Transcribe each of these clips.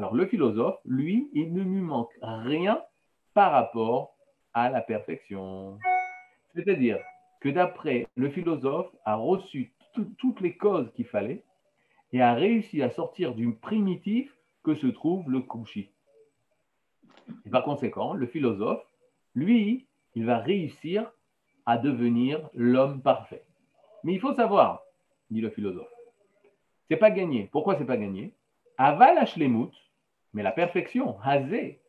Alors le philosophe, lui, il ne lui manque rien par rapport à la perfection. C'est-à-dire que d'après le philosophe a reçu toutes les causes qu'il fallait et a réussi à sortir du primitif que se trouve le Kushi. Et par conséquent, le philosophe, lui, il va réussir à devenir l'homme parfait. Mais il faut savoir, dit le philosophe, c'est pas gagné. Pourquoi c'est pas gagné? Aval Ashlemut, mais la perfection, Hazé,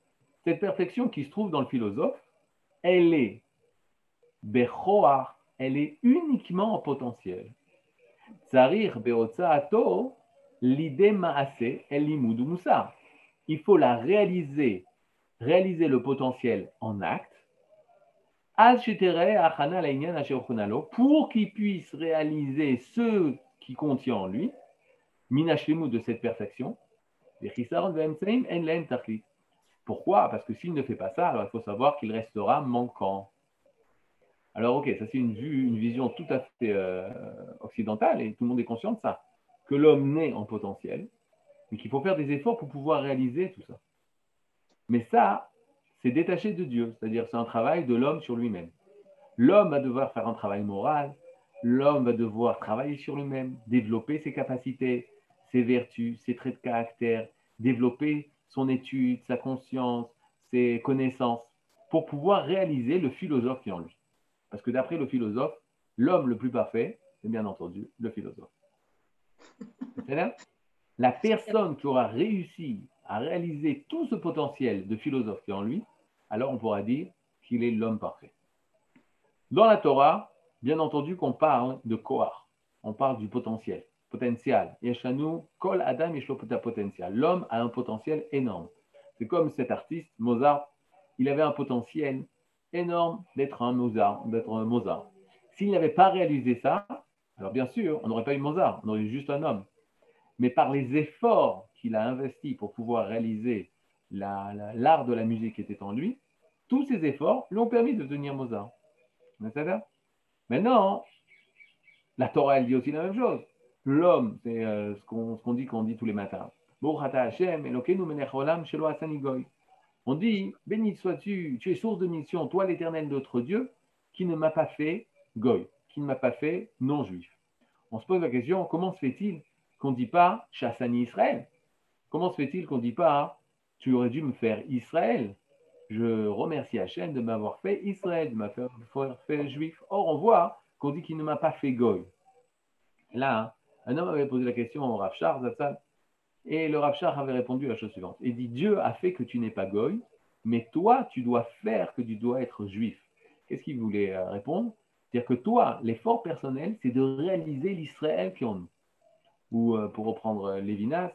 cette perfection qui se trouve dans le philosophe, elle est Bechoar, elle est uniquement en potentiel. Tsarir Beotsaato, l'idée Maase, El Musa. Il faut la réaliser, réaliser le potentiel en acte, pour qu'il puisse réaliser ce qui contient en lui, minashlemu de cette perfection, pourquoi? Parce que s'il ne fait pas ça, alors il faut savoir qu'il restera manquant. Alors ok, ça c'est une vue, une vision tout à fait euh, occidentale et tout le monde est conscient de ça, que l'homme naît en potentiel, mais qu'il faut faire des efforts pour pouvoir réaliser tout ça. Mais ça, c'est détaché de Dieu, c'est-à-dire c'est un travail de l'homme sur lui-même. L'homme va devoir faire un travail moral, l'homme va devoir travailler sur lui-même, développer ses capacités, ses vertus, ses traits de caractère, développer son étude, sa conscience, ses connaissances, pour pouvoir réaliser le philosophe qui est en lui. Parce que d'après le philosophe, l'homme le plus parfait, c'est bien entendu le philosophe. C'est-à-dire, la personne qui aura réussi à réaliser tout ce potentiel de philosophe qui est en lui, alors on pourra dire qu'il est l'homme parfait. Dans la Torah, bien entendu qu'on parle de Kohar, on parle du potentiel, potentiel. Kol Adam potentiel. L'homme a un potentiel énorme. C'est comme cet artiste, Mozart, il avait un potentiel énorme d'être un Mozart, d'être un Mozart. S'il n'avait pas réalisé ça, alors bien sûr, on n'aurait pas eu Mozart, on aurait eu juste un homme. Mais par les efforts qu'il a investis pour pouvoir réaliser l'art de la musique qui était en lui, tous ces efforts lui ont permis de devenir Mozart. Maintenant, la Torah, elle dit aussi la même chose. L'homme, c'est euh, ce qu'on dit qu'on dit tous les matins. On dit, béni sois-tu, tu es source de mission, toi l'éternel notre Dieu, qui ne m'a pas fait goy, qui ne m'a pas fait non-juif. On se pose la question, comment se fait-il qu'on ne dit pas Chassani Israël? Comment se fait-il qu'on ne dit pas tu aurais dû me faire Israël? Je remercie Hachem de m'avoir fait Israël, de m'avoir fait juif. Or, on voit qu'on dit qu'il ne m'a pas fait goy. Là, un homme avait posé la question au Rav et le Rav avait répondu la chose suivante. Il dit Dieu a fait que tu n'es pas goy, mais toi, tu dois faire que tu dois être juif. Qu'est-ce qu'il voulait euh, répondre? C'est-à-dire que toi, l'effort personnel, c'est de réaliser l'Israël qui en nous. Ou euh, pour reprendre euh, Lévinas,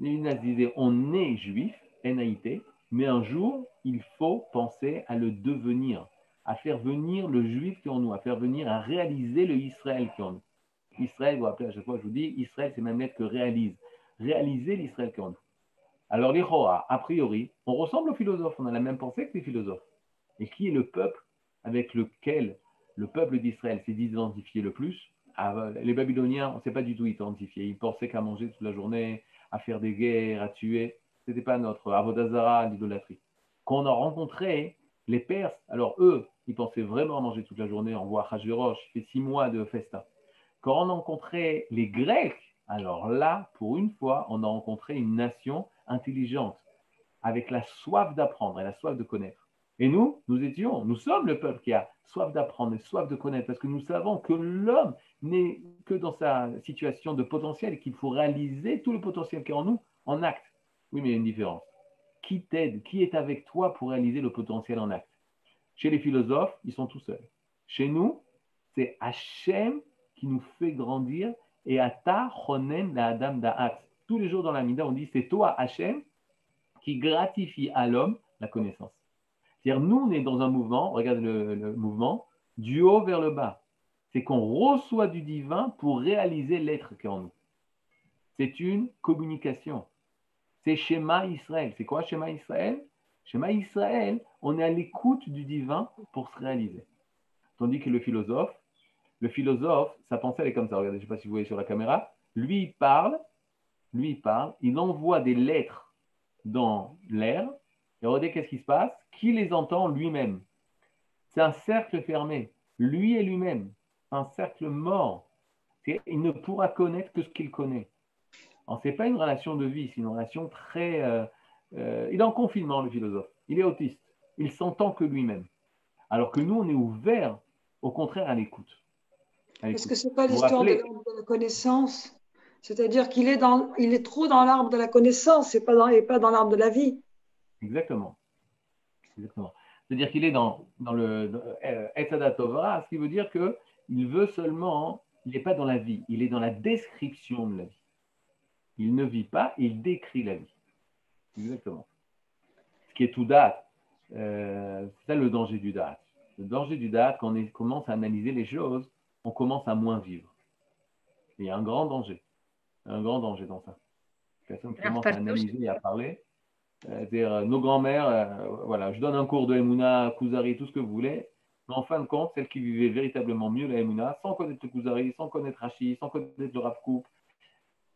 Lévinas disait on est juif, NAIT, mais un jour, il faut penser à le devenir, à faire venir le juif qui en nous, à faire venir, à réaliser le Israël qui en nous. Israël, vous rappelez à chaque fois, je vous dis, Israël, c'est même lettre que réalise. Réaliser l'Israël en nous. Alors, les a priori, on ressemble aux philosophes, on a la même pensée que les philosophes. Et qui est le peuple avec lequel le peuple d'Israël s'est identifié le plus? Ah, Les Babyloniens, on ne s'est pas du tout identifié. Ils pensaient qu'à manger toute la journée, à faire des guerres, à tuer. Ce n'était pas notre avodazara, l'idolâtrie. Quand on a rencontré les Perses, alors eux, ils pensaient vraiment à manger toute la journée. On voit Hachverosh, il fait six mois de festa. Quand on a rencontré les Grecs, alors là, pour une fois, on a rencontré une nation intelligente, avec la soif d'apprendre et la soif de connaître. Et nous, nous étions, nous sommes le peuple qui a soif d'apprendre et soif de connaître, parce que nous savons que l'homme n'est que dans sa situation de potentiel et qu'il faut réaliser tout le potentiel qui est en nous en acte. Oui, mais il y a une différence. Qui t'aide Qui est avec toi pour réaliser le potentiel en acte? Chez les philosophes, ils sont tout seuls. Chez nous, c'est Hachem qui nous fait grandir et Ata Chonen la Adam Da'at. Tous les jours dans la Mida, on dit c'est toi, Hachem, qui gratifie à l'homme la connaissance. C'est-à-dire, nous, on est dans un mouvement, regarde le mouvement, du haut vers le bas c'est qu'on reçoit du divin pour réaliser l'être qui est en nous. C'est une communication. C'est schéma Israël. C'est quoi schéma Israël? Schéma Israël, on est à l'écoute du divin pour se réaliser. Tandis que le philosophe, le philosophe, sa pensée elle est comme ça. Regardez, je ne sais pas si vous voyez sur la caméra. Lui, il parle, lui, il parle, il envoie des lettres dans l'air. Et regardez qu'est-ce qui se passe? Qui les entend lui-même C'est un cercle fermé, lui et lui-même, un cercle mort. Il ne pourra connaître que ce qu'il connaît. Ce n'est pas une relation de vie, c'est une relation très... Euh, euh, il est en confinement, le philosophe. Il est autiste. Il s'entend que lui-même. Alors que nous, on est ouvert, au contraire, à l'écoute. Est-ce que ce n'est pas l'histoire de la connaissance C'est-à-dire qu'il est, dans, il est trop dans l'arbre de la connaissance et pas dans, et pas dans l'arbre de la vie. Exactement. Exactement. C'est-à-dire qu'il est dans, dans le Etada Tovara, ce qui veut dire qu'il veut seulement, il n'est pas dans la vie, il est dans la description de la vie. Il ne vit pas, il décrit la vie. Exactement. Ce qui est tout date. Euh, c'est ça le danger du date. Le danger du date, quand on commence à analyser les choses, on commence à moins vivre. il y a un grand danger. Un grand danger dans ça. Personne qui commence à analyser et à parler. Euh, dire euh, nos grands-mères, voilà, je donne un cours de Emouna, Kuzari, tout ce que vous voulez. Mais en fin de compte, celles qui vivaient véritablement mieux la Emouna, sans connaître le Kuzari, sans connaître Rashi, sans connaître le Rav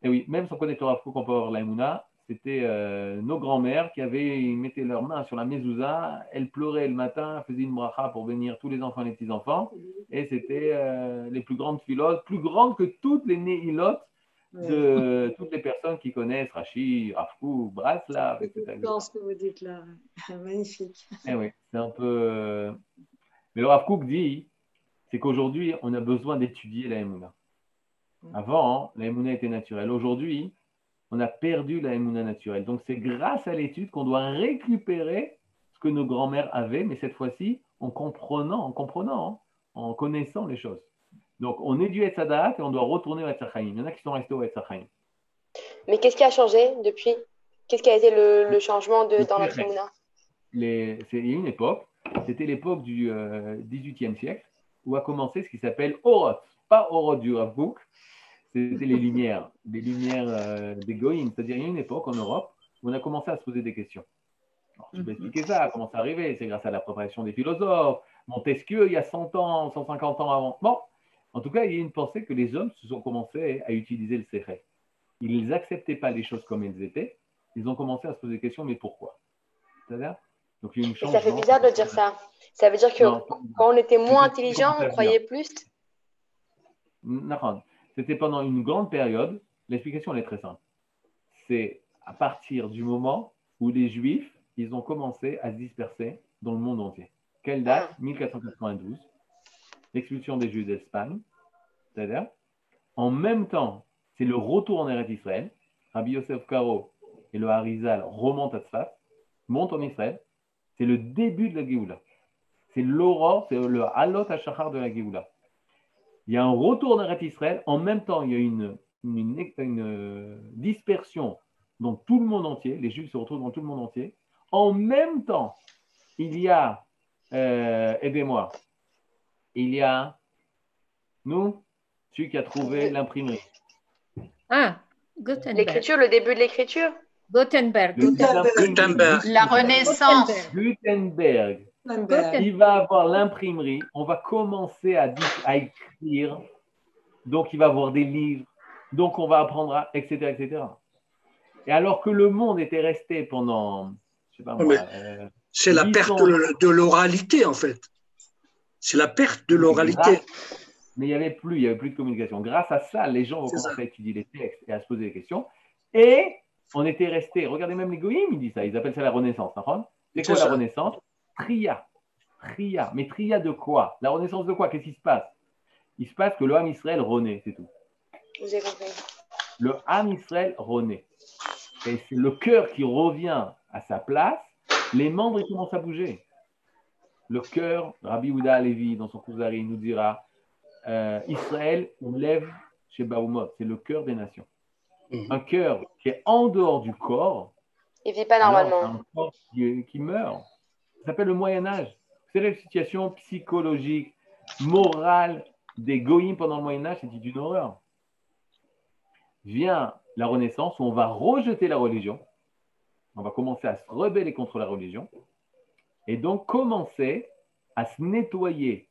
et oui, même sans connaître le Rav on peut avoir la Emouna, c'était euh, nos grands-mères qui avaient, ils mettaient leurs mains sur la mezouza, elles pleuraient le matin, faisaient une bracha pour venir tous les enfants et les petits-enfants, et c'était euh, les plus grandes philosophes, plus grandes que toutes les néilotes de toutes les personnes qui connaissent Rachi, Rafkou, Braslav, etc. ce que vous dites là, magnifique. Eh oui, c'est un peu. Euh, mais le Rav dit, c'est qu'aujourd'hui, on a besoin d'étudier la Emouna. Mm. Avant, la Emouna était naturelle. Aujourd'hui, on a perdu la émouna naturelle. Donc c'est grâce à l'étude qu'on doit récupérer ce que nos grands-mères avaient, mais cette fois-ci en comprenant, en comprenant, hein, en connaissant les choses. Donc on est du Etzadat et on doit retourner au Etzachaim. Il y en a qui sont restés au Etzachaim. Mais qu'est-ce qui a changé depuis? Qu'est-ce qui a été le, changement de, dans notre émouna Il y a une époque, c'était l'époque du euh, siècle, où a commencé ce qui s'appelle Oroth. Pas Oroth du Rav c'était les lumières, des lumières euh, des C'est-à-dire, il y a une époque en Europe où on a commencé à se poser des questions. je vais mhm. expliquer ça, comment ça arrivé. C'est grâce à la préparation des philosophes. Montesquieu, il y a 100 ans, 150 ans avant. Bon, en tout cas, il y a une pensée que les hommes se sont commencés à utiliser le secret. Ils n'acceptaient pas les choses comme elles étaient. Ils ont commencé à se poser des questions, mais pourquoi? C'est-à-dire donc, il y a une Ça fait bizarre de dire ça. Ça veut dire que quand on était moins intelligent, on croyait plus Non, c'était pendant une grande période. L'explication, elle est très simple. C'est à partir du moment où les Juifs, ils ont commencé à se disperser dans le monde entier. Quelle date? 1492. L'expulsion des Juifs d'Espagne. C'est-à-dire, en même temps, c'est le retour en Eretz Israël. Rabbi Yosef Karo et le Harizal remontent à Tzfat, montent en Israël. C'est le début de la Géoula. C'est l'aurore, c'est le halot shachar de la Géoula il y a un retour dans Israël. En même temps, il y a une, une, dispersion dans tout le monde entier. Les Juifs se retrouvent dans tout le monde entier. En même temps, il y a, euh, aidez-moi, il y a, nous, celui qui a trouvé l'imprimerie. Ah, Gutenberg. L'écriture, le début de l'écriture? Gutenberg. Gutenberg. La Renaissance. Gutenberg il va avoir l'imprimerie, on va commencer à, à, écrire, donc il va avoir des livres, donc on va apprendre, à, etc., etc. Et alors que le monde était resté pendant, je sais pas euh, c'est la perte de l'oralité en fait. C'est la perte de l'oralité. Mais il n'y avait plus, il y avait plus de communication. Grâce à ça, les gens ont commencé à étudier les textes et à se poser des questions. Et on était resté, regardez même les goïms, ils disent ça, ils appellent ça la Renaissance. C'est quoi la Renaissance? Tria. Tria. Mais tria de quoi? La renaissance de quoi? Qu'est-ce qui se passe? Il se passe que le Ham Israël renaît, c'est tout. Le Ham Israël renaît. Et c'est le cœur qui revient à sa place. Les membres, ils commencent à bouger. Le cœur, Rabbi Ouda Levi, dans son Kuzari, nous dira euh, Israël, on lève chez Baoumot, c'est le cœur des nations. Mhm. Un cœur qui est en dehors du corps. Il ne vit pas normalement. un corps qui meurt. Ça s'appelle le Moyen-Âge. C'est la situation psychologique, morale des goïms pendant le Moyen-Âge, c'était une horreur. Vient la Renaissance où on va rejeter la religion. On va commencer à se rebeller contre la religion. Et donc commencer à se nettoyer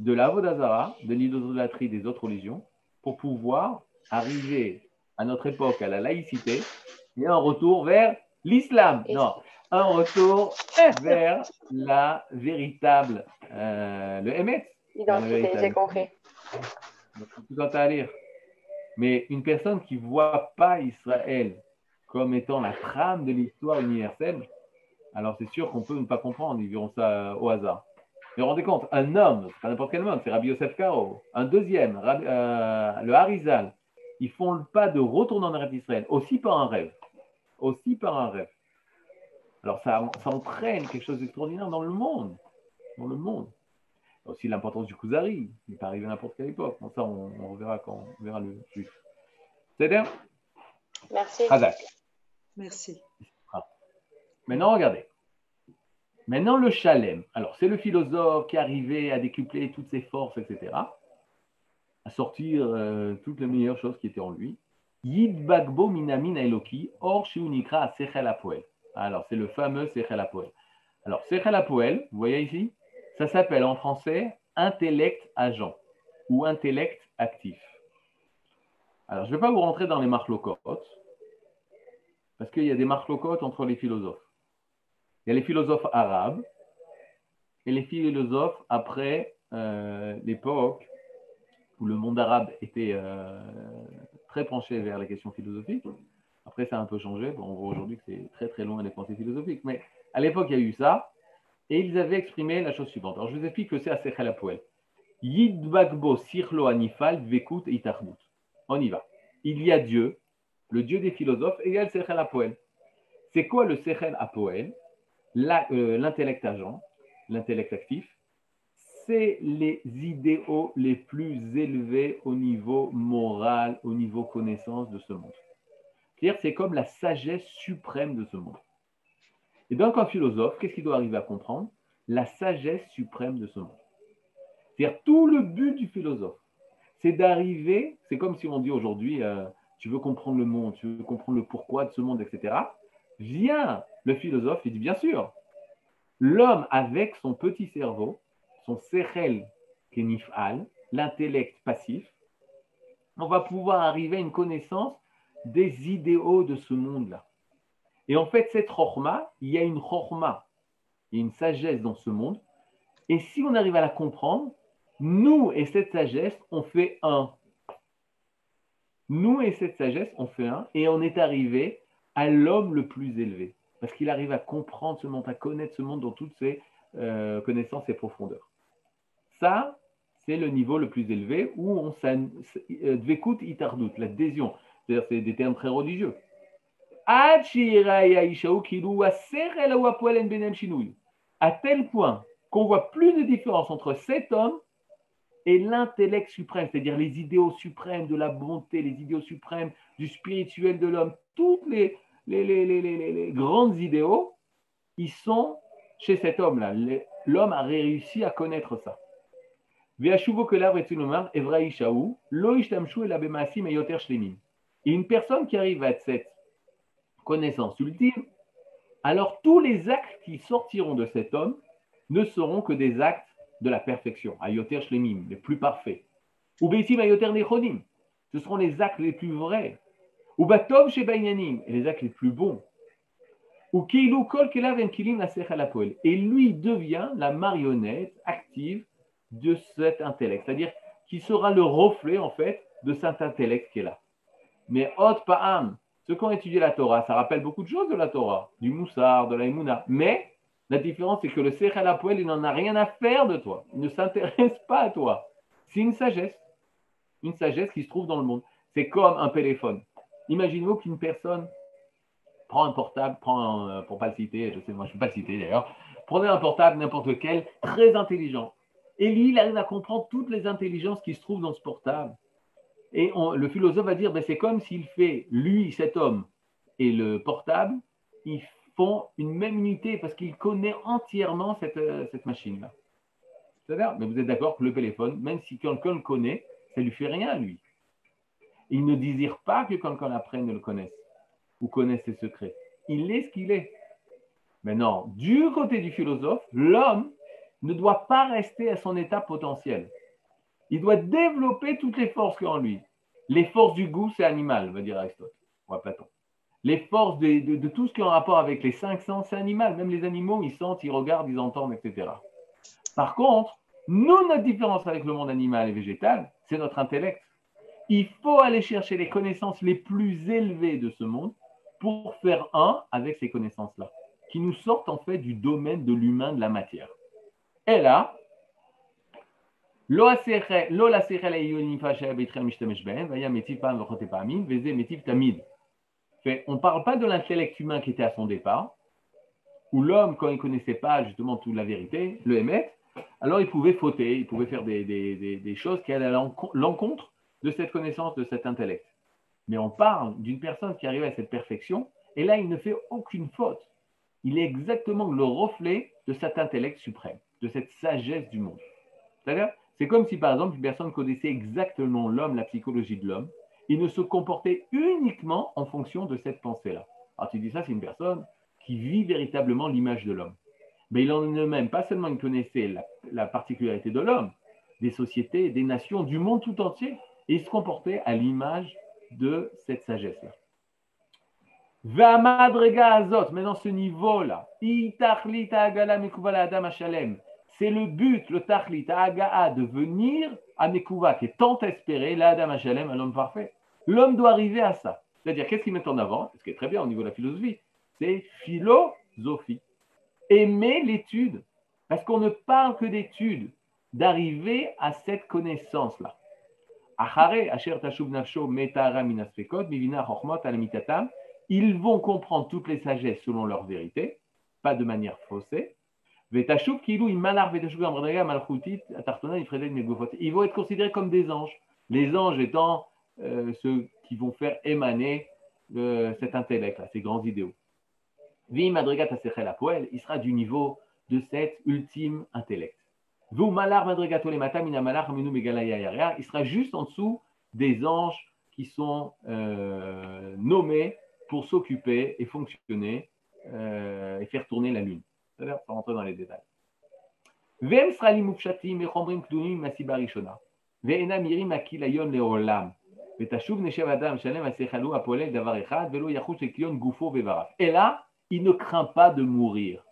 de la Vodazara, de l'idolâtrie des autres religions, pour pouvoir arriver à notre époque à la laïcité et un retour vers L'islam, non. Un retour vers la véritable, euh, le Emet. Identité, j'ai compris. Tout à lire. Mais une personne qui ne voit pas Israël comme étant la trame de l'histoire universelle, alors c'est sûr qu'on peut ne pas comprendre, ils verront ça au hasard. Mais rendez compte, un homme, pas n'importe quel homme, c'est Rabbi Yosef Karo, un deuxième, euh, le Harizal, ils font le pas de retourner en rêve d'Israël, aussi par un rêve. Aussi par un rêve. Alors ça, ça entraîne quelque chose d'extraordinaire dans le monde. Dans le monde. Aussi l'importance du Kuzari. Il n'est pas arrivé à n'importe quelle époque. Bon, ça, on, on, verra quand on verra le juif. C'est bien Merci. Merci. Ah. Maintenant, regardez. Maintenant, le Chalem. Alors, c'est le philosophe qui est arrivé à décupler toutes ses forces, etc à sortir euh, toutes les meilleures choses qui étaient en lui. Yid bagbo minamin eloki, or shiunikra sechel apoel. Alors, c'est le fameux sechel apoel. Alors, sechel apoel, vous voyez ici, ça s'appelle en français intellect agent ou intellect actif. Alors, je ne vais pas vous rentrer dans les marlocotes, parce qu'il y a des marlocotes entre les philosophes. Il y a les philosophes arabes et les philosophes après euh, l'époque où le monde arabe était euh, très penché vers les questions philosophiques. Après, ça a un peu changé. on voit aujourd'hui que c'est très très loin des pensées philosophiques. Mais à l'époque, il y a eu ça. Et ils avaient exprimé la chose suivante. Alors, je vous explique que c'est à Sechel Apoel. Yidbagbo sirlo anifal vekut itardut. On y va. Il y a Dieu, le Dieu des philosophes, et il y a le Sechel Apoel. C'est quoi le Sechel Apoel euh, L'intellect agent, l'intellect actif c'est les idéaux les plus élevés au niveau moral, au niveau connaissance de ce monde. C'est comme la sagesse suprême de ce monde. Et donc, un philosophe, qu'est-ce qu'il doit arriver à comprendre? La sagesse suprême de ce monde. C'est-à-dire tout le but du philosophe, c'est d'arriver, c'est comme si on dit aujourd'hui, euh, tu veux comprendre le monde, tu veux comprendre le pourquoi de ce monde, etc. Vient le philosophe, il dit bien sûr, l'homme avec son petit cerveau, son sechel kenifal, l'intellect passif, on va pouvoir arriver à une connaissance des idéaux de ce monde-là. Et en fait, cette chorma, il y a une chorma, il y a une sagesse dans ce monde. Et si on arrive à la comprendre, nous et cette sagesse, on fait un. Nous et cette sagesse, on fait un. Et on est arrivé à l'homme le plus élevé. Parce qu'il arrive à comprendre ce monde, à connaître ce monde dans toutes ses euh, connaissances et profondeurs. Ça, c'est le niveau le plus élevé où on euh, dvekut itardut, l'adhésion. C'est-à-dire, c'est des termes très religieux. À tel point qu'on voit plus de différence entre cet homme et l'intellect suprême, c'est-à-dire les idéaux suprêmes de la bonté, les idéaux suprêmes du spirituel de l'homme, toutes les, grands idéaux, ils sont chez cet homme-là. L'homme a réussi à connaître ça. Et une personne qui arrive à cette connaissance ultime, alors tous les actes qui sortiront de cet homme ne seront que des actes de la perfection, ayoter shlemim, les plus parfaits. Ou beitim ayoter nechonim, ce seront les actes les plus vrais. Ou batov shebainyanim, et les actes les plus bons. Ou keilu kol kelav kilim Et lui devient la marionnette active de cet intellect, c'est-à-dire qui sera le reflet en fait de cet intellect qui est là. Mais Hot Pa'am, ceux qui ont étudié la Torah, ça rappelle beaucoup de choses de la Torah, du Moussar, de la Emouna. Mais la différence, c'est que le Sechel Apoel, il n'en a rien à faire de toi. Il ne s'intéresse pas à toi. C'est une sagesse. Une sagesse qui se trouve dans le monde. C'est comme un téléphone. Imaginez-vous qu'une personne prend un portable, prend un, pour pas le citer, je sais, moi je ne vais pas le citer d'ailleurs, prenez un portable n'importe lequel, très intelligent. Et lui, il arrive à comprendre toutes les intelligences qui se trouvent dans ce portable. Et le philosophe va dire, ben, c'est comme s'il fait, lui, cet homme, et le portable, ils font une même unité parce qu'il connaît entièrement cette, euh, machine-là. C'est-à-dire, mais vous êtes d'accord que le téléphone, même si quelqu'un le connaît, ça ne lui fait rien à lui. Il ne désire pas que quelqu'un apprenne le connaisse ou connaisse ses secrets. Il est ce qu'il est. Maintenant, du côté du philosophe, l'homme, ne doit pas rester à son état potentiel. Il doit développer toutes les forces qu'il a en lui. Les forces du goût, c'est animal, va dire Aristote, ou Platon. les forces de, tout ce qui est en rapport avec les cinq sens animaux, même les animaux, ils sentent, ils regardent, ils entendent, etc. Par contre, nous, notre différence avec le monde animal et végétal, c'est notre intellect. Il faut aller chercher les connaissances les plus élevées de ce monde pour faire un avec ces connaissances-là, qui nous sortent en fait du domaine de l'humain, de la matière. Et là, on ne parle pas de l'intellect humain qui était à son départ, où l'homme, quand il connaissait pas justement toute la vérité, le émet, alors il pouvait fauter, il pouvait faire des, choses qui allaient à l'encontre de cette connaissance, de cet intellect. Mais on parle d'une personne qui arrive à cette perfection, et là, il ne fait aucune faute. Il est exactement le reflet de cet intellect suprême, de cette sagesse du monde. C'est-à-dire, c'est comme si, par exemple, une personne connaissait exactement l'homme, la psychologie de l'homme, il ne se comportait uniquement en fonction de cette pensée-là. Alors tu dis ça, c'est une personne qui vit véritablement l'image de l'homme. Mais il en est même, pas seulement il connaissait la, la particularité de l'homme, des sociétés, des nations, du monde tout entier, et il se comportait à l'image de cette sagesse-là. Dans ce niveau-là, c'est le but, le tachlit, aga'a, de venir à Mekouva, qui est tant espéré, la Adam Hashalem, un homme parfait. L'homme doit arriver à ça. C'est-à-dire, qu'est-ce qu'il met en avant? Ce qui est très bien au niveau de la philosophie, c'est philosophie. Aimer l'étude. Parce qu'on ne parle que d'étude, d'arriver à cette connaissance-là. Ils vont comprendre toutes les sagesses selon leur vérité, pas de manière faussée. Ils vont être considérés comme des anges. Les anges étant euh, ceux qui vont faire émaner euh, cet intellect-là, ces grands idéaux. Il sera du niveau de cet ultime intellect. Il sera juste en dessous des anges qui sont euh, nommés pour s'occuper et fonctionner et faire tourner la lune. C'est-à-dire, sans rentrer dans les détails. Et là, il ne craint pas de mourir.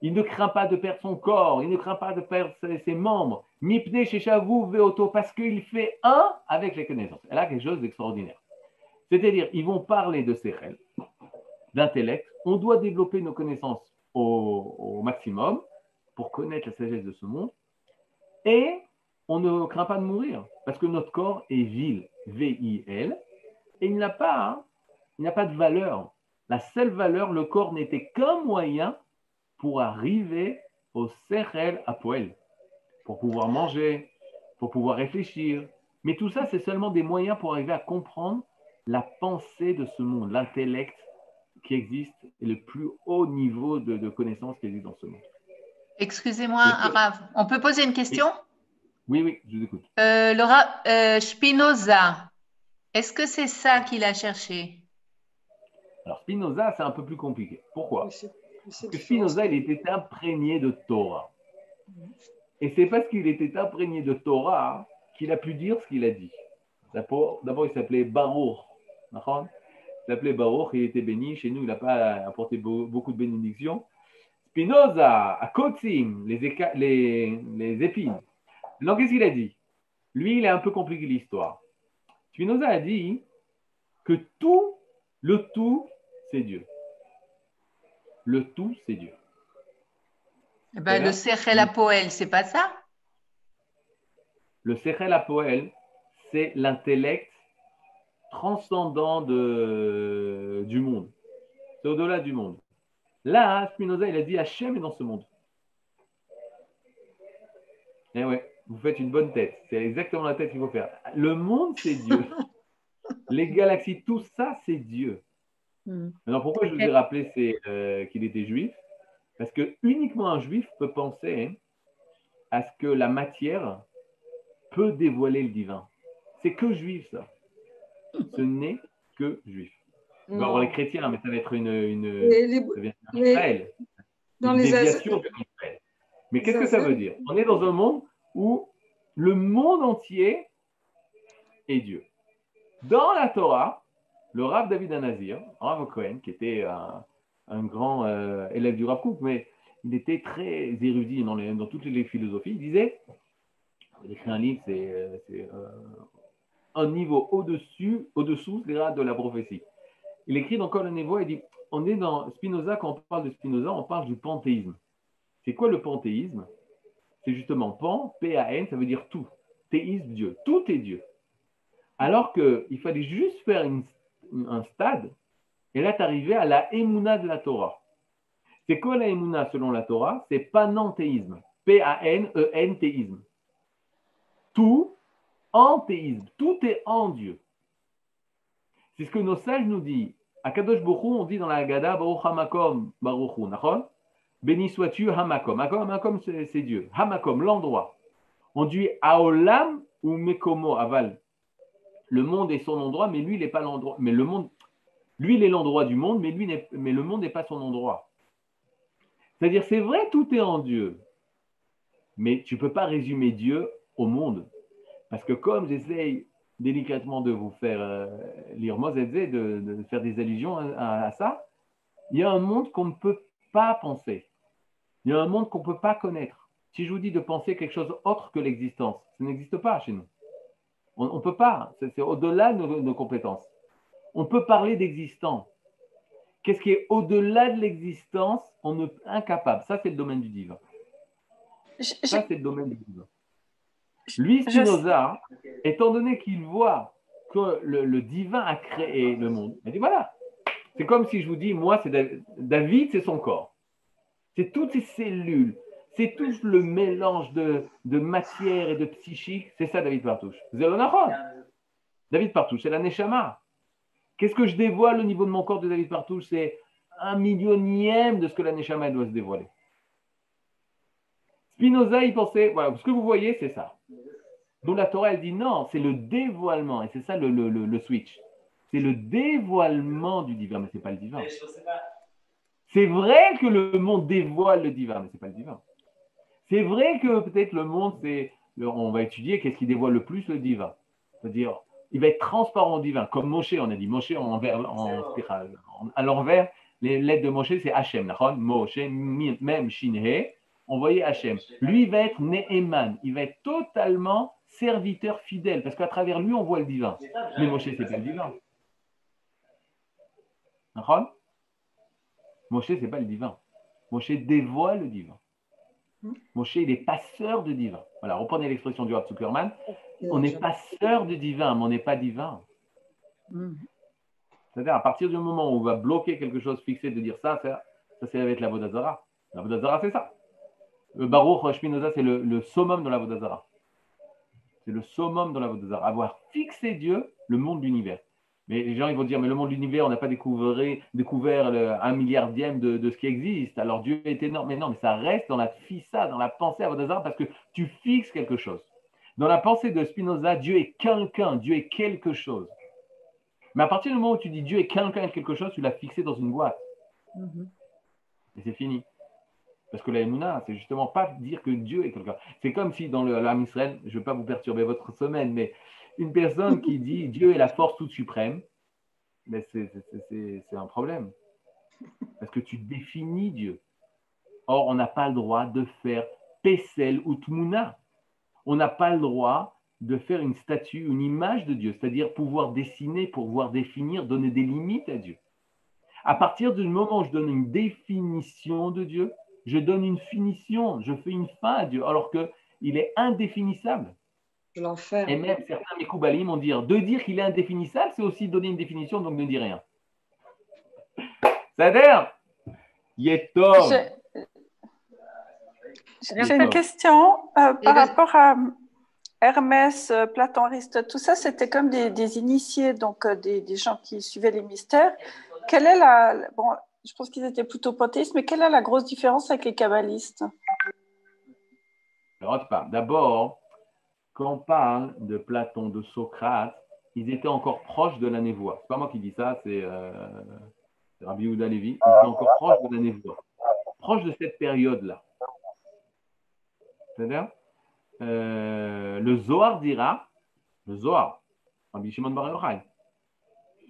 Il ne craint pas de perdre son corps, il ne craint pas de perdre ses, membres. Mipne Veoto, parce qu'il fait un avec les connaissances. Et là, quelque chose d'extraordinaire. C'est-à-dire, ils vont parler de Sechel, d'intellect. On doit développer nos connaissances au, maximum pour connaître la sagesse de ce monde. Et on ne craint pas de mourir, parce que notre corps est vil, V-I-L, et il n'a pas, il n'a pas de valeur. La seule valeur, le corps n'était qu'un moyen pour arriver au Sechel à poêle, pour pouvoir manger, pour pouvoir réfléchir. Mais tout ça, c'est seulement des moyens pour arriver à comprendre la pensée de ce monde, l'intellect qui existe et le plus haut niveau de, de connaissance qui existe dans ce monde. Excusez-moi, Arav, on peut poser une question? Oui, oui, je vous écoute. Euh, Laura, euh, Spinoza, est-ce que c'est ça qu'il a cherché? Alors, Spinoza, c'est un peu plus compliqué. Pourquoi? Parce que Spinoza, il était imprégné de Torah. Et c'est parce qu'il était imprégné de Torah qu'il a pu dire ce qu'il a dit. D'abord, il s'appelait Baruch. Il s'appelait Baruch, il était béni. Chez nous, il n'a pas apporté beaucoup de bénédictions. Spinoza, à Kotzim, les, les, les épines. Donc, qu'est-ce qu'il a dit? Lui, il a un peu compliqué l'histoire. Spinoza a dit que tout, le tout, c'est Dieu. Le tout, c'est Dieu. Eh ben, le Sechel Apoel, c'est pas ça? Le Sechel Apoel, c'est l'intellect transcendant de, du monde. C'est au-delà du monde. Là, Spinoza, il a dit Hachem est dans ce monde. Eh ouais vous faites une bonne tête. C'est exactement la tête qu'il faut faire. Le monde, c'est Dieu. Les galaxies, tout ça, c'est Dieu. Hmm. Alors pourquoi je vous ai rappelé euh, qu'il était juif? Parce que uniquement un juif peut penser hein, à ce que la matière peut dévoiler le divin. C'est que juif, ça. Ce n'est que juif. Alors, les chrétiens, mais ça va être une, une, Israël. Dans les Mais qu'est-ce que ça veut dire? On est dans un monde où le monde entier est Dieu. Dans la Torah, le Rav David Anazir, Rav Cohen, qui était un, grand euh, élève du Rav Kook, mais il était très érudit dans, dans toutes les philosophies, il disait, il écrit un livre, c'est euh, euh, un niveau au-dessus, au-dessous des de la prophétie. Il écrit dans Kol Nevo, il dit, on est dans Spinoza, quand on parle de Spinoza, on parle du panthéisme. C'est quoi le panthéisme? C'est justement pan, P-A-N, ça veut dire tout. Théisme, Dieu. Tout est Dieu. Alors qu'il fallait juste faire un stade, et là, tu arrivais à la émouna de la Torah. C'est quoi la émouna selon la Torah? C'est panenthéisme. P-A-N-E-N-théisme. Tout en théisme. Tout est en Dieu. C'est ce que nos sages nous disent. À Kadosh Bokhu, on dit dans la Haggadah, Baruch Hamakom Baruchu, Béni sois-tu Hamakom. Hamakom, c'est Dieu. Hamakom, l'endroit. On dit Aolam ou Mekomo, Aval. Le monde est son endroit, mais lui, il n'est pas l'endroit. Mais le monde, lui, il est l'endroit du monde, mais, lui mais le monde n'est pas son endroit. C'est-à-dire, c'est vrai, tout est en Dieu. Mais tu ne peux pas résumer Dieu au monde. Parce que comme j'essaye délicatement de vous faire euh, lire Moshe, de, de, faire des allusions à, ça, il y a un monde qu'on ne peut pas penser. Il y a un monde qu'on ne peut pas connaître. Si je vous dis de penser quelque chose autre que l'existence, ça n'existe pas chez nous. On ne peut pas. C'est au-delà de nos, compétences. On peut parler d'existence. Qu'est-ce qui est au-delà de l'existence On est incapable. Ça, c'est le domaine du divin. Ça, c'est le domaine du divin. Lui, Spinoza, étant donné qu'il voit que le, divin a créé le monde, il dit voilà, c'est comme si je vous dis, moi, c'est David, c'est son corps. C'est toutes ses cellules, c'est tout le mélange de, matière et de psychique, c'est ça David Partouche. David Partouche, c'est la Neshama. Qu'est-ce que je dévoile au niveau de mon corps de David Partouche? C'est un millionième de ce que la Neshama doit se dévoiler. Spinoza, il pensait, voilà, ce que vous voyez, c'est ça. Donc la Torah, elle dit non, c'est le dévoilement, et c'est ça le, le, switch. C'est le dévoilement du divin, mais ce n'est pas le divin. C'est vrai que le monde dévoile le divin, mais ce n'est pas le divin. C'est vrai que peut-être le monde, c'est, on va étudier qu'est-ce qui dévoile le plus le divin. C'est-à-dire, il va être transparent au divin, comme Moshe, on a dit Moshe en, en spirale. À l'envers, les lettres de Moshe, c'est Hachem, Moshe, même Shinhe, on voyait Hachem. Lui, va être Neheman, il va être totalement serviteur fidèle, parce qu'à travers lui, on voit le divin. Mais Moshe, c'est pas le divin. Moshe, c'est pas le divin. Moshe dévoile le divin. Moshe, il est passeur de divin. Voilà, reprenez l'expression du Rav Zuckerman. On est passeur de divin, mais on n'est pas divin. C'est-à-dire, à partir du moment où on va bloquer quelque chose fixé de dire ça, ça, c'est avec la Vodazara. La Vodazara, c'est ça. Le Baruch Shminoza, c'est le, summum de la Vodazara. C'est le summum de la Vodazara. Avoir fixé Dieu, le monde de l'univers. Mais les gens ils vont dire, mais le monde de l'univers, on n'a pas découvert, découvert un milliardième de, de, ce qui existe. Alors Dieu est énorme. Mais non, mais ça reste dans la fissa, dans la pensée à Vodazara, parce que tu fixes quelque chose. Dans la pensée de Spinoza, Dieu est quelqu'un, Dieu est quelque chose. Mais à partir du moment où tu dis Dieu est quelqu'un et quelque chose, tu l'as fixé dans une boîte. Mm-hmm. Et c'est fini. Parce que la Emouna, c'est justement pas dire que Dieu est quelqu'un. C'est comme si dans l'âme Israël, je ne veux pas vous perturber votre semaine, mais une personne qui dit Dieu est la force toute suprême, mais c'est un problème. Parce que tu définis Dieu. Or, on n'a pas le droit de faire Pesel ou Tmouna. On n'a pas le droit de faire une statue, une image de Dieu, c'est-à-dire pouvoir dessiner, pouvoir définir, donner des limites à Dieu. À partir du moment où je donne une définition de Dieu, je donne une finition, je fais une fin à Dieu, alors qu'il est indéfinissable. L'enfer. Et même certains Mekoubalim ont dit de dire qu'il est indéfinissable, c'est aussi donner une définition, donc ne dis rien. C'est-à-dire, Yetom. J'ai une question euh, par rapport à Hermès, euh, Platon, Aristote, tout ça, c'était comme des, initiés, donc euh, des, des, gens qui suivaient les mystères. Quelle est la. Bon, je pense qu'ils étaient plutôt panthéistes, mais quelle est la grosse différence avec les kabbalistes D'abord, quand on parle de Platon, de Socrate, ils étaient encore proches de la névoie. C'est pas moi qui dis ça, c'est euh, Rabbi Houda Levi. Ils étaient encore proches de la névoie, proches de cette période-là. C'est-à-dire, euh, le Zohar dira, le Zohar, Rabbi Shimon Bar Yochai,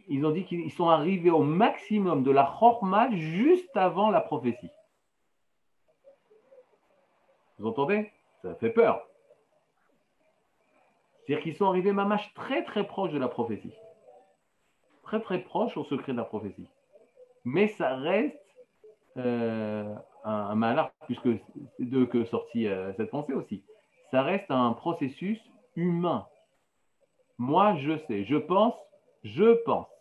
ils ont dit qu'ils sont arrivés au maximum de la chorma juste avant la prophétie. Vous entendez? Ça fait peur. C'est-à-dire qu'ils sont arrivés mamache très très proche de la prophétie. Très très proche au secret de la prophétie. Mais ça reste euh, un, un puisque c'est d'eux que sortit euh, cette pensée aussi. Ça reste un processus humain. Moi, je sais, je pense, je pense.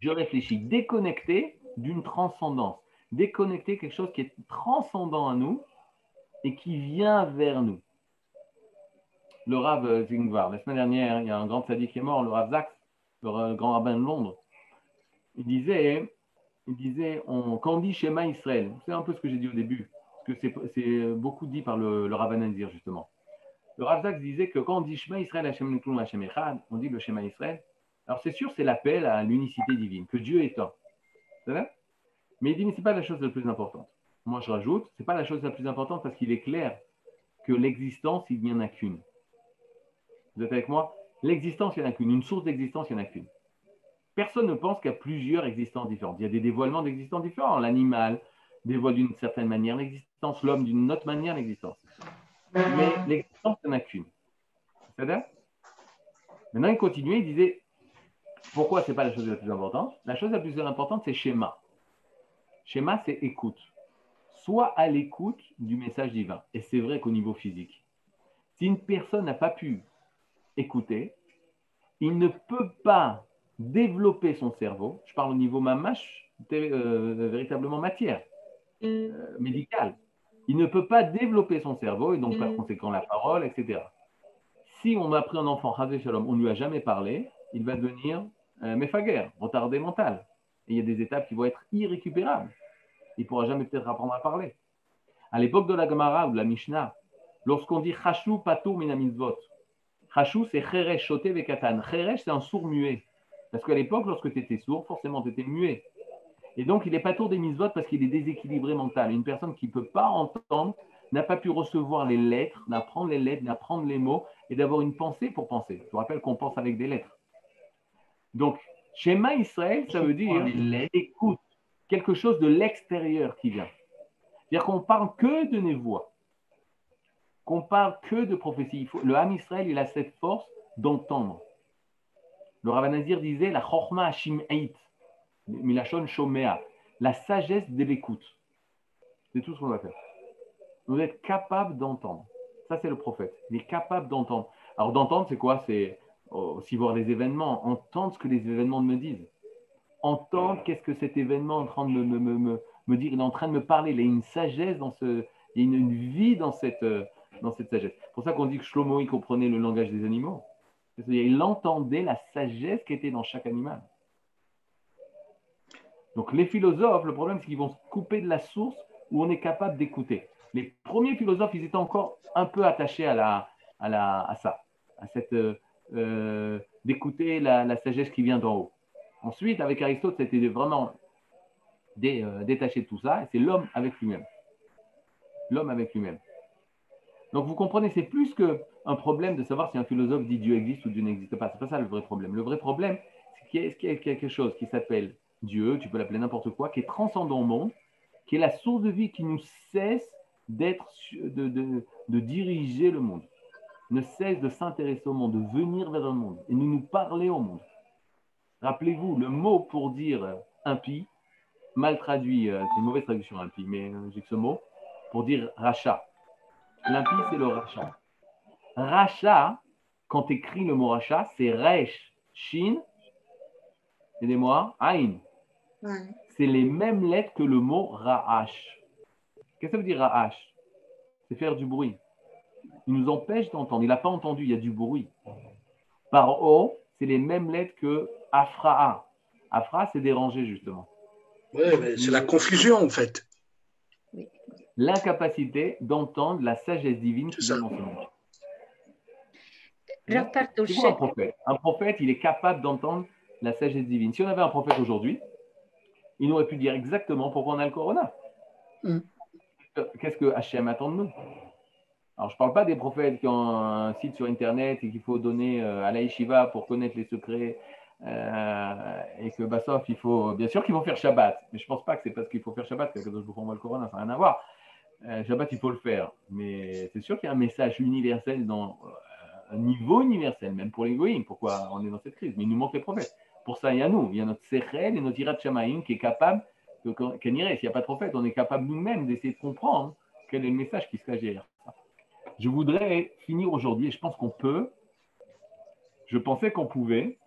Je réfléchis, déconnecté d'une transcendance, déconnecté quelque chose qui est transcendant à nous et qui vient vers nous. Le Rav Zingvar, la semaine dernière, il y a un grand sadique qui est mort, le Rav Zaks, le grand rabbin de Londres. Il disait, il disait on, quand on dit Shema Israël, c'est un peu ce que j'ai dit au début, parce que c'est beaucoup dit par le, le Rav Anandir, justement. Le Rav Zaks disait que quand on dit Shema Israël, Hashem Echad, on dit le Shema Israël. Alors c'est sûr, c'est l'appel à l'unicité divine, que Dieu est un. Mais il dit, mais ce n'est pas la chose la plus importante. Moi, je rajoute, ce n'est pas la chose la plus importante parce qu'il est clair que l'existence, il n'y en a qu'une. Vous êtes avec moi? L'existence, il n'y en a qu'une. Une source d'existence, il n'y en a qu'une. Personne ne pense qu'il y a plusieurs existences différentes. Il y a des dévoilements d'existence différents. L'animal dévoile d'une certaine manière l'existence, l'homme d'une autre manière l'existence. Mais l'existence, il n'y en a qu'une. C'est-à-dire Maintenant, il continuait, il disait pourquoi ce n'est pas la chose la plus importante? La chose la plus importante, c'est schéma. Schéma, c'est écoute soit à l'écoute du message divin. Et c'est vrai qu'au niveau physique, si une personne n'a pas pu écouter, il ne peut pas développer son cerveau. Je parle au niveau mamache, euh, véritablement matière euh, médicale. Il ne peut pas développer son cerveau et donc par mm. conséquent la parole, etc. Si on a pris un enfant, Shalom, on ne lui a jamais parlé, il va devenir euh, retardé mental. Et il y a des étapes qui vont être irrécupérables il ne pourra jamais peut-être apprendre à parler. À l'époque de la Gemara ou de la Mishnah, lorsqu'on dit Chashu Patou Minamitzvot, Chashu c'est Cheresh Shote Vekatan. Cheresh c'est un sourd muet. Parce qu'à l'époque, lorsque tu étais sourd, forcément tu étais muet. Et donc il n'est pas tour des mitzvot parce qu'il est déséquilibré mental. Une personne qui ne peut pas entendre n'a pas pu recevoir les lettres, n'apprendre les lettres, n'apprendre les mots et d'avoir une pensée pour penser. Je vous rappelle qu'on pense avec des lettres. Donc, schéma Israël, ça veut dire écoute, quelque chose de l'extérieur qui vient. C'est-à-dire qu'on parle que de névoie, qu'on parle que de prophétie. le Ham Israël, il a cette force d'entendre. Le Rav Nazir disait la chorma hashim eit, milachon shomea, la sagesse de l'écoute. C'est tout ce qu'on doit faire. Vous êtes capable d'entendre. Ça, c'est le prophète. Il est capable d'entendre. Alors, d'entendre, c'est quoi? C'est aussi voir les événements, entendre ce que les événements me disent entendre qu'est-ce que cet événement est en train de me, me, me, dire. Il est en train de me parler. Il y a une sagesse dans ce, il a une, vie dans cette, euh, dans cette sagesse. C'est pour ça qu'on dit que Shlomo, comprenait le langage des animaux. Il entendait la sagesse qui était dans chaque animal. Donc les philosophes, le problème, c'est qu'ils vont se couper de la source où on est capable d'écouter. Les premiers philosophes, ils étaient encore un peu attachés à, la, à, la, à ça, à cette euh, d'écouter la, sagesse qui vient d'en haut. Ensuite, avec Aristote, c'était vraiment euh, détaché de tout ça, et c'est l'homme avec lui-même. L'homme avec lui-même. Donc vous comprenez, c'est plus qu'un problème de savoir si un philosophe dit Dieu existe ou Dieu n'existe pas. C'est pas ça le vrai problème. Le vrai problème, c'est qu'il y a quelque chose qui s'appelle Dieu, tu peux l'appeler n'importe quoi, qui est transcendant au monde, qui est la source de vie qui nous cesse d'être, de, diriger le monde, ne cesse de s'intéresser au monde, de venir vers le monde et de nous parler au monde. Rappelez-vous, le mot pour dire impie, mal traduit, euh, c'est une mauvaise traduction impie, mais euh, j'ai que ce mot, pour dire rachat. L'impie, c'est le rachat. Rachat, quand tu écris le mot rachat, c'est resh, shin, aidez-moi, aïn. C'est les mêmes lettres que le mot ra'ash. Qu'est-ce que ça veut dire ra'ash? C'est faire du bruit. Il nous empêche d'entendre. Il n'a pas entendu, il y a du bruit. Par O, c'est les mêmes lettres que Afra. Afra, c'est déranger, justement. Oui, mais c'est la confusion, en fait. L'incapacité d'entendre la sagesse divine qui vient dans ce monde. un prophète? Un prophète, il est capable d'entendre la sagesse divine. Si on avait un prophète aujourd'hui, il aurait pu dire exactement pourquoi on a le corona. Mm. Qu'est-ce que Hachem attend de nous? Alors, je ne parle pas des prophètes qui ont un site sur Internet et qu'il faut donner euh, à la pour connaître les secrets Euh, et que sauf, il faut, bien sûr qu'ils vont faire Shabbat, mais je ne pense pas que c'est parce qu'il faut faire Shabbat que Kadosh Baruch le Coran, ça n'a rien à voir. Euh, Shabbat, il faut le faire, mais c'est sûr qu'il y a un message universel un niveau universel, même pour les goïms. Pourquoi on est dans cette crise Mais il nous manque les prophètes. Pour ça, il y a nous, il y a notre Sechel et notre Irat Shamaïm qui est capable, s'il n'y a pas de prophète, on est capable nous-mêmes d'essayer de comprendre quel est le message qui se cache derrière. Je voudrais finir aujourd'hui, et je pense qu'on peut, je pensais qu'on pouvait,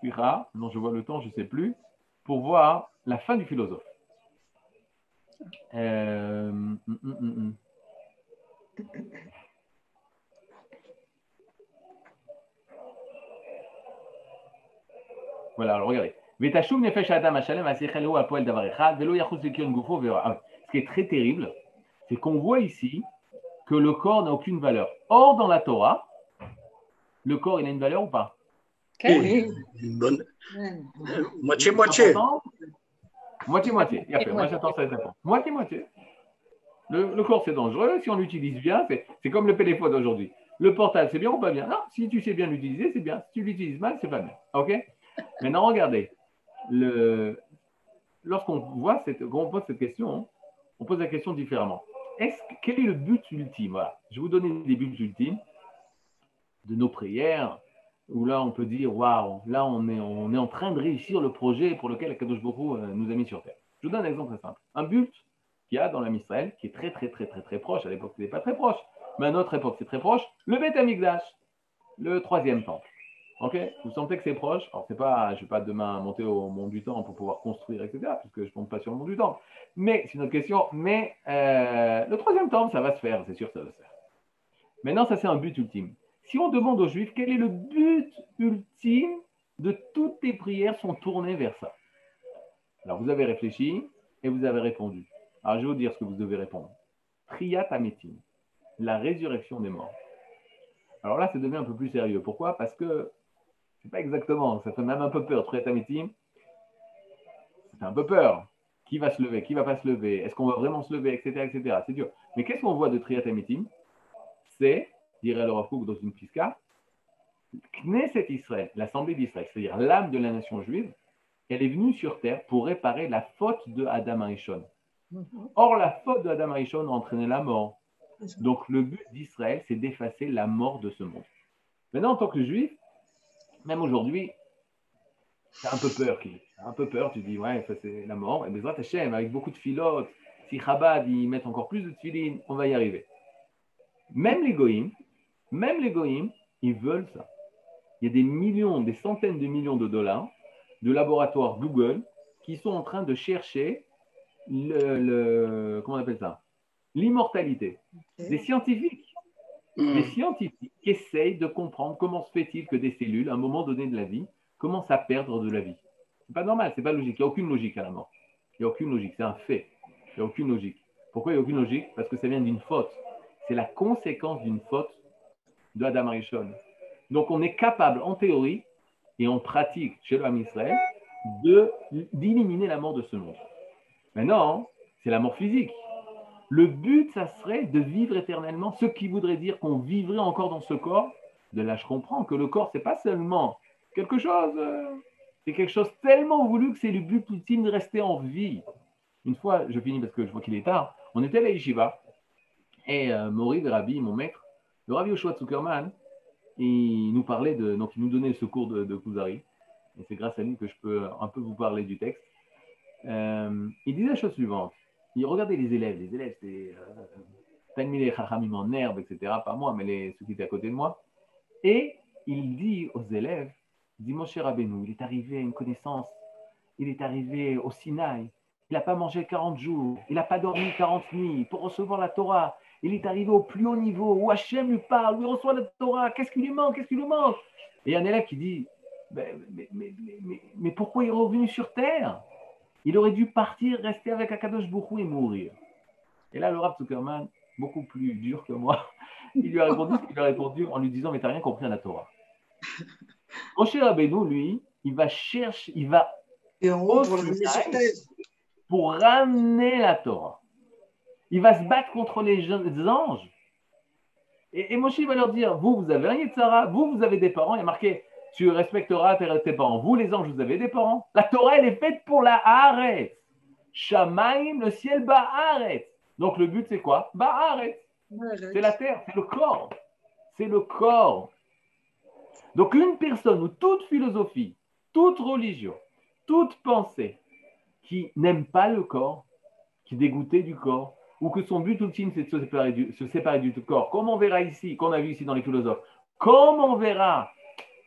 non, je vois le temps, je ne sais plus, pour voir la fin du philosophe. Euh, hum, hum, hum, voilà, alors regardez. Ce qui est très terrible, c'est qu'on voit ici que le corps n'a aucune valeur. Or, dans la Torah, le corps, il a une valeur ou pas? Oui, une bonne. Moitié-moitié. Moitié-moitié. Moi, j'attends ça Moitié-moitié. Le, corps, c'est dangereux. Si on l'utilise bien, c'est comme le téléphone aujourd'hui. Le portable, c'est bien ou pas bien? Non, si tu sais bien l'utiliser, c'est bien. Si tu l'utilises mal, c'est pas bien. OK? Maintenant, regardez. Lorsqu'on voit cette, on pose cette question, on pose la question différemment. Quel est le but ultime? Je vais vous donner des buts ultimes de nos prières, où là on peut dire waouh, là on est, en train de réussir le projet pour lequel Kadosh Boko euh, nous a mis sur terre. Je vous donne un exemple très simple. Un but qu'il y a dans la Israël, qui est très très très très très proche, à l'époque ce n'était pas très proche, mais à notre époque c'est très proche, le Beth Amikdash, le troisième temple. Ok Vous sentez que c'est proche Alors c'est pas, je ne vais pas demain monter au monde du temps pour pouvoir construire, etc., puisque je ne monte pas sur le monde du temps. Mais c'est une autre question. Mais euh, le troisième temple, ça va se faire, c'est sûr, ça va se faire. Maintenant, ça c'est un but ultime. Si on demande aux Juifs quel est le but ultime de toutes tes prières sont tournées vers ça? Alors vous avez réfléchi et vous avez répondu. Alors je vais vous dire ce que vous devez répondre. Triat la résurrection des morts. Alors là, ça devient un peu plus sérieux. Pourquoi? Parce que c'est pas exactement, ça fait même un peu peur. Triat Ametim, c'est un peu peur. Qui va se lever? Qui va pas se lever? Est-ce qu'on va vraiment se lever? Etc. etc. C'est dur. Mais qu'est-ce qu'on voit de Triat Ametim C'est dirait le Rav dans une pisca, Knesset Israël, l'Assemblée d'Israël, c'est-à-dire l'âme de la nation juive, elle est venue sur terre pour réparer la faute de Adam Arishon. Or, la faute de Adam Arishon a entraîné la mort. Donc, le but d'Israël, c'est d'effacer la mort de ce monde. Maintenant, en tant que juif, même aujourd'hui, tu as un peu peur. as un peu peur, tu dis, ouais, ça c'est la mort. Et Bezrat Hashem, avec beaucoup de filotes, si Chabad, ils mettent encore plus de tefillin, on va y arriver. Même les goïms, même les goïms, ils veulent ça. Il y a des millions, des centaines de millions de dollars de laboratoires Google qui sont en train de chercher le, comment on appelle ça? L'immortalité. Des scientifiques. Hmm. Des scientifiques essayent de comprendre comment se fait-il que des cellules, à un moment donné de la vie, commencent à perdre de la vie. C'est pas normal, c'est pas logique. Il n'y a aucune logique à la mort. Il n'y a aucune logique, c'est un fait. Il n'y a aucune logique. Pourquoi il n'y a aucune logique? Parce que ça vient d'une faute. C'est la conséquence d'une faute de Adam Arishon. Donc on est capable, en théorie et en pratique chez l'homme Israël, d'éliminer la mort de ce monde. Maintenant, c'est la mort physique. Le but, ça serait de vivre éternellement, ce qui voudrait dire qu'on vivrait encore dans ce corps. De là, je comprends que le corps, c'est pas seulement quelque chose, euh, c'est quelque chose tellement voulu que c'est le but ultime de rester en vie. Une fois, je finis parce que je vois qu'il est tard, on était à la Yeshiva et euh, Maury, Rabbi, mon maître, le Rav Yoshua Zuckerman, il nous parlait de, donc il nous donnait ce cours de, de Kuzari, et c'est grâce à lui que je peux un peu vous parler du texte. Euh, il disait la chose suivante. Il regardait les élèves. Les élèves, c'est euh, Chachamim en herbe, etc. Pas moi, mais les, ceux qui étaient à côté de moi. Et il dit aux élèves, il dit, cher Rabbeinu, il est arrivé à une connaissance, il est arrivé au Sinaï, il n'a pas mangé 40 jours, il n'a pas dormi 40 nuits pour recevoir la Torah, il est arrivé au plus haut niveau, où Hachem lui parle, lui reçoit la Torah, qu'est-ce qui lui manque, qu'est-ce qui lui manque? Et un élève qui dit, mais, pourquoi il est revenu sur Terre? Il aurait dû partir, rester avec Akadosh Boukhou et mourir. Et là, le Rav Zuckerman, beaucoup plus dur que moi, il lui a répondu ce qu'il lui a répondu en lui disant, mais tu n'as rien compris à la Torah. Moshe Rabbeinu, lui, il va chercher, il va pour ramener la Torah. Il va se battre contre les anges. Et, et Moshe va leur dire Vous, vous avez un Yetzara, vous, vous avez des parents. Il y a marqué tu respecteras tes, parents. Vous, les anges, vous avez des parents. La Torah, elle est faite pour la Haaret. Shamaim, le ciel, Ba'aret. Donc le but, c'est quoi? Ba'aret. C'est la terre, c'est le corps. C'est le corps. Donc une personne ou toute philosophie, toute religion, toute pensée qui n'aime pas le corps, qui est dégoûtée du corps, ou que son but ultime c'est de se séparer, du, se séparer du corps, comme on verra ici, qu'on a vu ici dans les philosophes, comme on verra,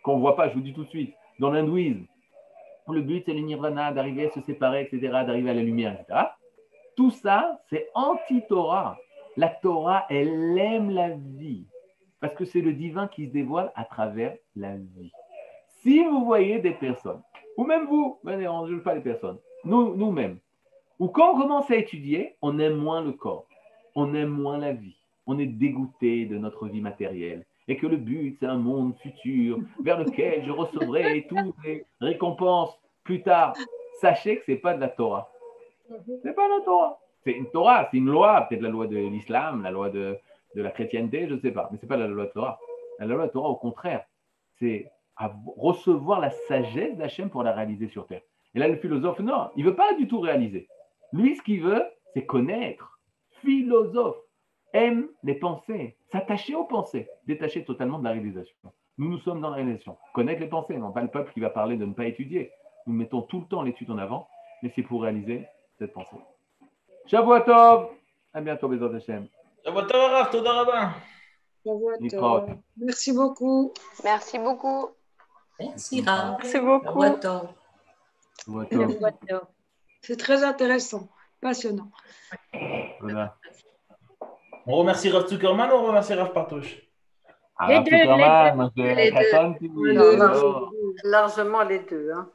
qu'on ne voit pas, je vous dis tout de suite, dans l'hindouisme, le but c'est le nirvana, d'arriver à se séparer, etc., d'arriver à la lumière, etc. Tout ça, c'est anti-Torah. La Torah, elle aime la vie. Parce que c'est le divin qui se dévoile à travers la vie. Si vous voyez des personnes, ou même vous, ne dérangez pas les personnes, nous, nous-mêmes, ou quand on commence à étudier, on aime moins le corps, on aime moins la vie, on est dégoûté de notre vie matérielle, et que le but, c'est un monde futur vers lequel je recevrai toutes les récompenses plus tard. Sachez que ce n'est pas de la Torah. Ce n'est pas de la Torah. C'est une Torah, c'est une loi, peut-être la loi de l'islam, la loi de, de la chrétienté, je ne sais pas, mais ce n'est pas la loi de Torah. La loi de Torah, au contraire, c'est recevoir la sagesse d'Hachem pour la réaliser sur terre. Et là, le philosophe, non, il ne veut pas du tout réaliser. Lui, ce qu'il veut, c'est connaître. Philosophe aime les pensées, s'attacher aux pensées, détacher totalement de la réalisation. Nous, nous sommes dans la réalisation. Connaître les pensées, non pas le peuple qui va parler de ne pas étudier. Nous mettons tout le temps l'étude en avant, mais c'est pour réaliser cette pensée. Shavuot À bientôt, Bézot Hachem. Merci beaucoup. Merci beaucoup. Merci, Merci beaucoup. C'est très intéressant, passionnant. Voilà. On remercie Rav Zuckerman ou on remercie Rav Partouche? Les deux, les deux. Les deux. Largement les deux. Hein.